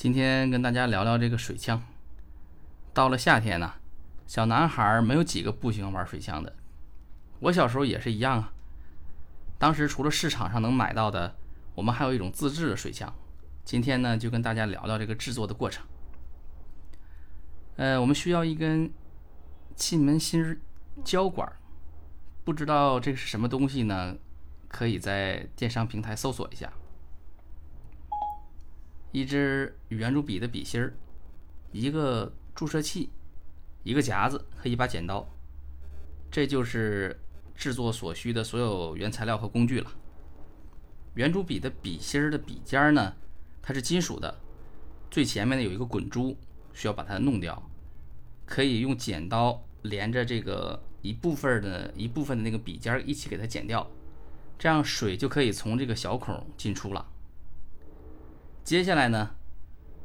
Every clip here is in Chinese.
今天跟大家聊聊这个水枪。到了夏天呢，小男孩没有几个不喜欢玩水枪的。我小时候也是一样啊。当时除了市场上能买到的，我们还有一种自制的水枪。今天呢，就跟大家聊聊这个制作的过程。呃，我们需要一根气门芯胶管，不知道这是什么东西呢？可以在电商平台搜索一下。一支圆珠笔的笔芯儿，一个注射器，一个夹子和一把剪刀，这就是制作所需的所有原材料和工具了。圆珠笔的笔芯儿的笔尖儿呢，它是金属的，最前面呢有一个滚珠，需要把它弄掉。可以用剪刀连着这个一部分的一部分的那个笔尖一起给它剪掉，这样水就可以从这个小孔进出了。接下来呢，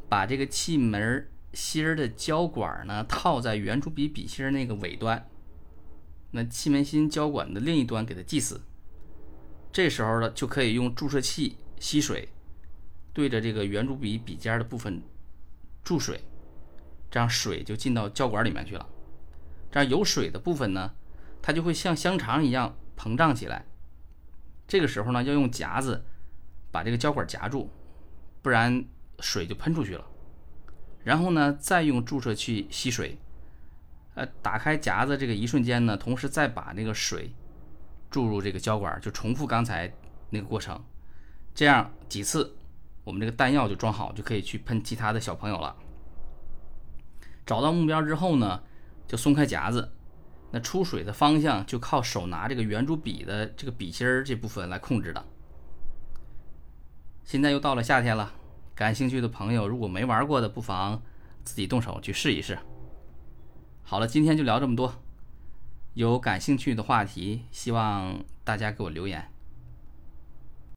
把这个气门芯儿的胶管呢套在圆珠笔笔芯那个尾端，那气门芯胶管的另一端给它系死。这时候呢，就可以用注射器吸水，对着这个圆珠笔笔尖的部分注水，这样水就进到胶管里面去了。这样有水的部分呢，它就会像香肠一样膨胀起来。这个时候呢，要用夹子把这个胶管夹住。不然水就喷出去了，然后呢，再用注射器吸水，呃，打开夹子这个一瞬间呢，同时再把那个水注入这个胶管，就重复刚才那个过程，这样几次，我们这个弹药就装好，就可以去喷其他的小朋友了。找到目标之后呢，就松开夹子，那出水的方向就靠手拿这个圆珠笔的这个笔芯儿这部分来控制的。现在又到了夏天了，感兴趣的朋友如果没玩过的，不妨自己动手去试一试。好了，今天就聊这么多。有感兴趣的话题，希望大家给我留言。